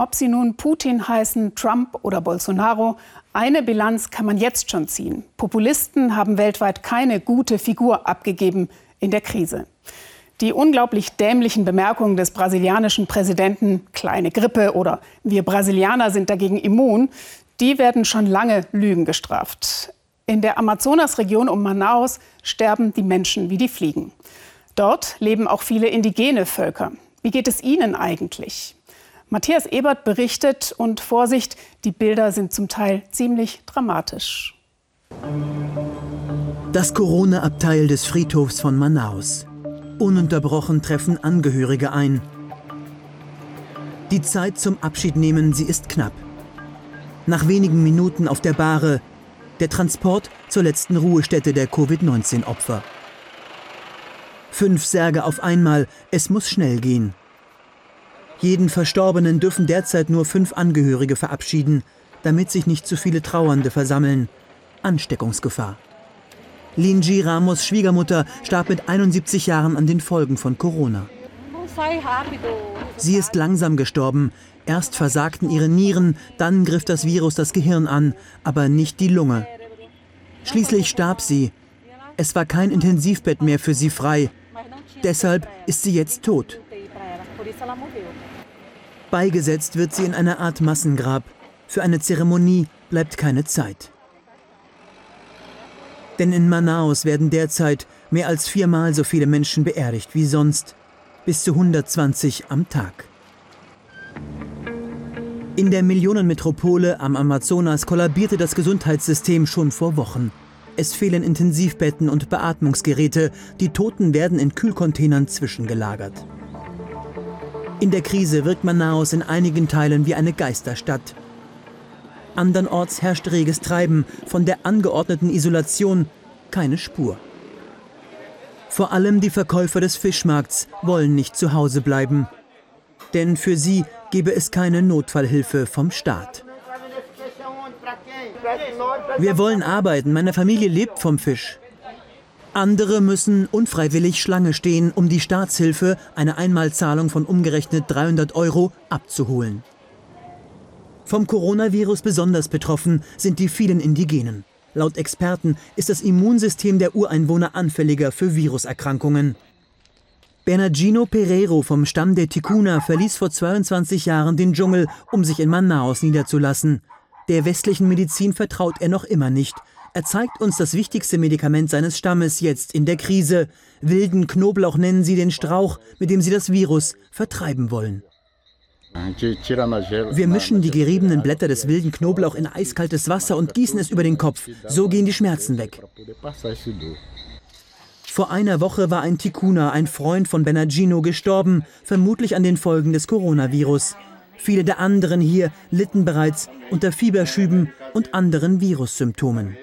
Ob sie nun Putin heißen, Trump oder Bolsonaro, eine Bilanz kann man jetzt schon ziehen. Populisten haben weltweit keine gute Figur abgegeben in der Krise. Die unglaublich dämlichen Bemerkungen des brasilianischen Präsidenten, kleine Grippe oder wir Brasilianer sind dagegen immun, die werden schon lange Lügen gestraft. In der Amazonasregion um Manaus sterben die Menschen wie die Fliegen. Dort leben auch viele indigene Völker. Wie geht es ihnen eigentlich? Matthias Ebert berichtet und Vorsicht, die Bilder sind zum Teil ziemlich dramatisch. Das Corona-Abteil des Friedhofs von Manaus. Ununterbrochen treffen Angehörige ein. Die Zeit zum Abschiednehmen, sie ist knapp. Nach wenigen Minuten auf der Bahre der Transport zur letzten Ruhestätte der Covid-19-Opfer. Fünf Särge auf einmal, es muss schnell gehen. Jeden Verstorbenen dürfen derzeit nur fünf Angehörige verabschieden, damit sich nicht zu viele Trauernde versammeln. Ansteckungsgefahr. Linji Ramos Schwiegermutter starb mit 71 Jahren an den Folgen von Corona. Sie ist langsam gestorben. Erst versagten ihre Nieren, dann griff das Virus das Gehirn an, aber nicht die Lunge. Schließlich starb sie. Es war kein Intensivbett mehr für sie frei. Deshalb ist sie jetzt tot. Beigesetzt wird sie in einer Art Massengrab. Für eine Zeremonie bleibt keine Zeit. Denn in Manaus werden derzeit mehr als viermal so viele Menschen beerdigt wie sonst, bis zu 120 am Tag. In der Millionenmetropole am Amazonas kollabierte das Gesundheitssystem schon vor Wochen. Es fehlen Intensivbetten und Beatmungsgeräte, die Toten werden in Kühlcontainern zwischengelagert. In der Krise wirkt Manaus in einigen Teilen wie eine Geisterstadt. Andernorts herrscht reges Treiben, von der angeordneten Isolation keine Spur. Vor allem die Verkäufer des Fischmarkts wollen nicht zu Hause bleiben. Denn für sie gebe es keine Notfallhilfe vom Staat. Wir wollen arbeiten, meine Familie lebt vom Fisch. Andere müssen unfreiwillig Schlange stehen, um die Staatshilfe, eine Einmalzahlung von umgerechnet 300 Euro, abzuholen. Vom Coronavirus besonders betroffen sind die vielen Indigenen. Laut Experten ist das Immunsystem der Ureinwohner anfälliger für Viruserkrankungen. Bernardino Pereiro vom Stamm der Ticuna verließ vor 22 Jahren den Dschungel, um sich in Manaus niederzulassen. Der westlichen Medizin vertraut er noch immer nicht. Er zeigt uns das wichtigste Medikament seines Stammes jetzt in der Krise. Wilden Knoblauch nennen sie den Strauch, mit dem sie das Virus vertreiben wollen. Wir mischen die geriebenen Blätter des wilden Knoblauch in eiskaltes Wasser und gießen es über den Kopf. So gehen die Schmerzen weg. Vor einer Woche war ein Tikuna, ein Freund von Bernardino, gestorben, vermutlich an den Folgen des Coronavirus. Viele der anderen hier litten bereits unter Fieberschüben und anderen Virussymptomen.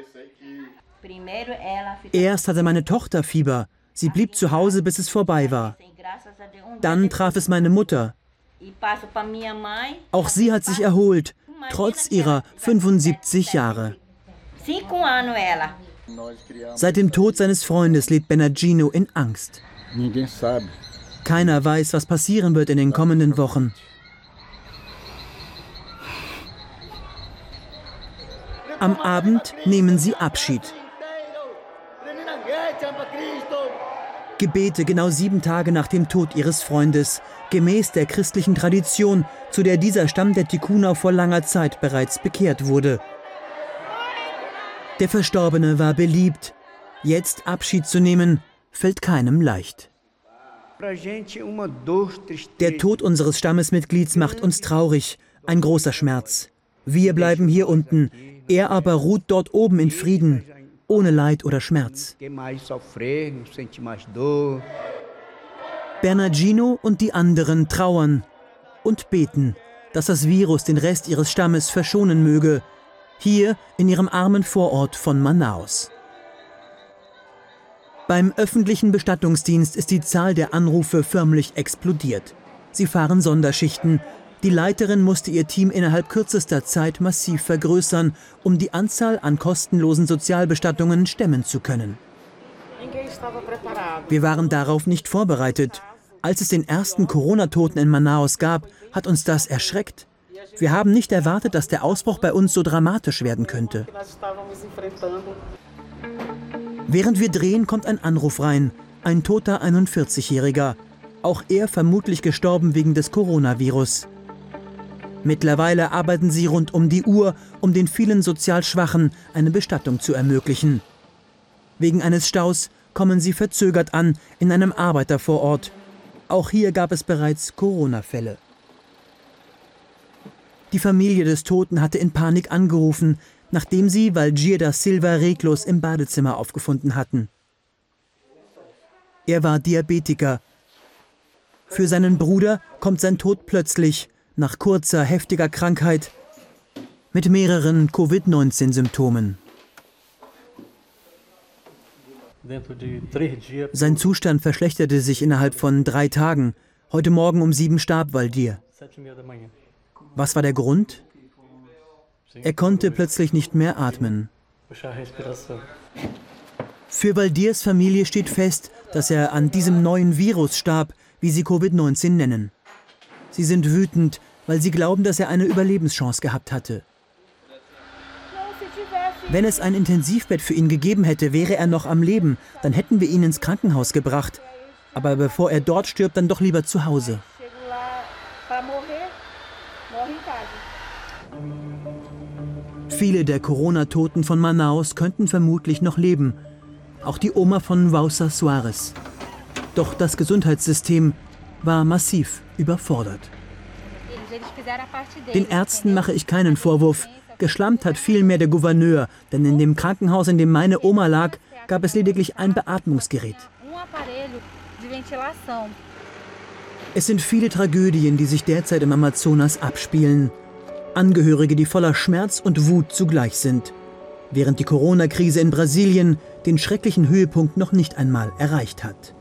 Erst hatte meine Tochter Fieber. Sie blieb zu Hause, bis es vorbei war. Dann traf es meine Mutter. Auch sie hat sich erholt, trotz ihrer 75 Jahre. Seit dem Tod seines Freundes lebt Bernardino in Angst. Keiner weiß, was passieren wird in den kommenden Wochen. Am Abend nehmen sie Abschied. Gebete genau sieben Tage nach dem Tod ihres Freundes, gemäß der christlichen Tradition, zu der dieser Stamm der Tikuna vor langer Zeit bereits bekehrt wurde. Der Verstorbene war beliebt. Jetzt Abschied zu nehmen, fällt keinem leicht. Der Tod unseres Stammesmitglieds macht uns traurig, ein großer Schmerz. Wir bleiben hier unten, er aber ruht dort oben in Frieden, ohne Leid oder Schmerz. Bernardino und die anderen trauern und beten, dass das Virus den Rest ihres Stammes verschonen möge, hier in ihrem armen Vorort von Manaus. Beim öffentlichen Bestattungsdienst ist die Zahl der Anrufe förmlich explodiert. Sie fahren Sonderschichten, die Leiterin musste ihr Team innerhalb kürzester Zeit massiv vergrößern, um die Anzahl an kostenlosen Sozialbestattungen stemmen zu können. Wir waren darauf nicht vorbereitet. Als es den ersten Corona-Toten in Manaus gab, hat uns das erschreckt. Wir haben nicht erwartet, dass der Ausbruch bei uns so dramatisch werden könnte. Während wir drehen, kommt ein Anruf rein. Ein toter 41-Jähriger. Auch er vermutlich gestorben wegen des Coronavirus. Mittlerweile arbeiten sie rund um die Uhr, um den vielen sozial Schwachen eine Bestattung zu ermöglichen. Wegen eines Staus kommen sie verzögert an in einem Arbeitervorort. Auch hier gab es bereits Corona-Fälle. Die Familie des Toten hatte in Panik angerufen, nachdem sie Valgir da Silva reglos im Badezimmer aufgefunden hatten. Er war Diabetiker. Für seinen Bruder kommt sein Tod plötzlich, nach kurzer, heftiger Krankheit, mit mehreren Covid-19-Symptomen. Sein Zustand verschlechterte sich innerhalb von drei Tagen. Heute Morgen um sieben starb Valdir. Was war der Grund? Er konnte plötzlich nicht mehr atmen. Für Valdirs Familie steht fest, dass er an diesem neuen Virus starb, wie sie Covid-19 nennen. Sie sind wütend, weil sie glauben, dass er eine Überlebenschance gehabt hatte. Wenn es ein Intensivbett für ihn gegeben hätte, wäre er noch am Leben. Dann hätten wir ihn ins Krankenhaus gebracht. Aber bevor er dort stirbt, dann doch lieber zu Hause. Viele der Corona-Toten von Manaus könnten vermutlich noch leben. Auch die Oma von Wausa Suarez. Doch das Gesundheitssystem war massiv überfordert. Den Ärzten mache ich keinen Vorwurf. Geschlampt hat vielmehr der Gouverneur, denn in dem Krankenhaus, in dem meine Oma lag, gab es lediglich ein Beatmungsgerät. Es sind viele Tragödien, die sich derzeit im Amazonas abspielen. Angehörige, die voller Schmerz und Wut zugleich sind, während die Corona-Krise in Brasilien den schrecklichen Höhepunkt noch nicht einmal erreicht hat.